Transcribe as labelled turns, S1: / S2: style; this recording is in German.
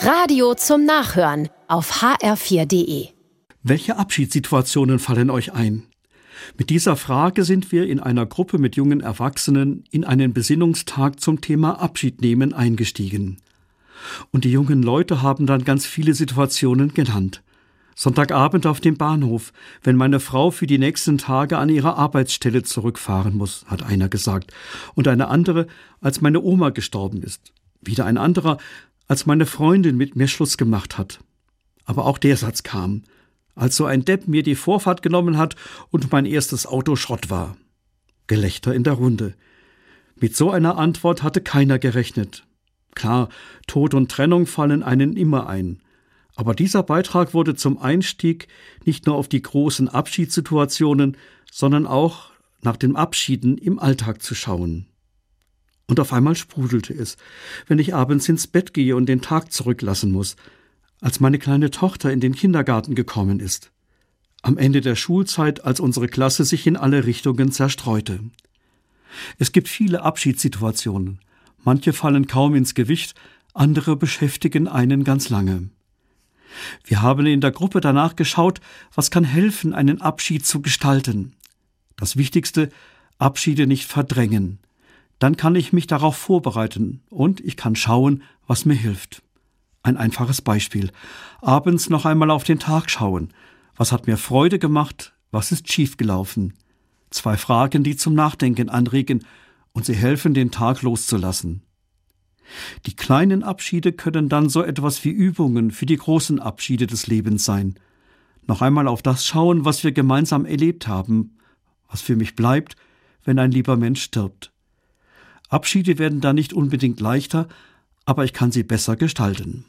S1: Radio zum Nachhören auf hr4.de.
S2: Welche Abschiedssituationen fallen euch ein? Mit dieser Frage sind wir in einer Gruppe mit jungen Erwachsenen in einen Besinnungstag zum Thema Abschied nehmen eingestiegen. Und die jungen Leute haben dann ganz viele Situationen genannt. Sonntagabend auf dem Bahnhof, wenn meine Frau für die nächsten Tage an ihre Arbeitsstelle zurückfahren muss, hat einer gesagt. Und eine andere, als meine Oma gestorben ist. Wieder ein anderer, als meine Freundin mit mir Schluss gemacht hat. Aber auch der Satz kam, als so ein Depp mir die Vorfahrt genommen hat und mein erstes Auto Schrott war. Gelächter in der Runde. Mit so einer Antwort hatte keiner gerechnet. Klar, Tod und Trennung fallen einen immer ein. Aber dieser Beitrag wurde zum Einstieg nicht nur auf die großen Abschiedssituationen, sondern auch nach dem Abschieden im Alltag zu schauen. Und auf einmal sprudelte es, wenn ich abends ins Bett gehe und den Tag zurücklassen muss, als meine kleine Tochter in den Kindergarten gekommen ist. Am Ende der Schulzeit, als unsere Klasse sich in alle Richtungen zerstreute. Es gibt viele Abschiedssituationen. Manche fallen kaum ins Gewicht, andere beschäftigen einen ganz lange. Wir haben in der Gruppe danach geschaut, was kann helfen, einen Abschied zu gestalten. Das Wichtigste, Abschiede nicht verdrängen. Dann kann ich mich darauf vorbereiten und ich kann schauen, was mir hilft. Ein einfaches Beispiel. Abends noch einmal auf den Tag schauen. Was hat mir Freude gemacht? Was ist schiefgelaufen? Zwei Fragen, die zum Nachdenken anregen und sie helfen, den Tag loszulassen. Die kleinen Abschiede können dann so etwas wie Übungen für die großen Abschiede des Lebens sein. Noch einmal auf das schauen, was wir gemeinsam erlebt haben, was für mich bleibt, wenn ein lieber Mensch stirbt. Abschiede werden dann nicht unbedingt leichter, aber ich kann sie besser gestalten.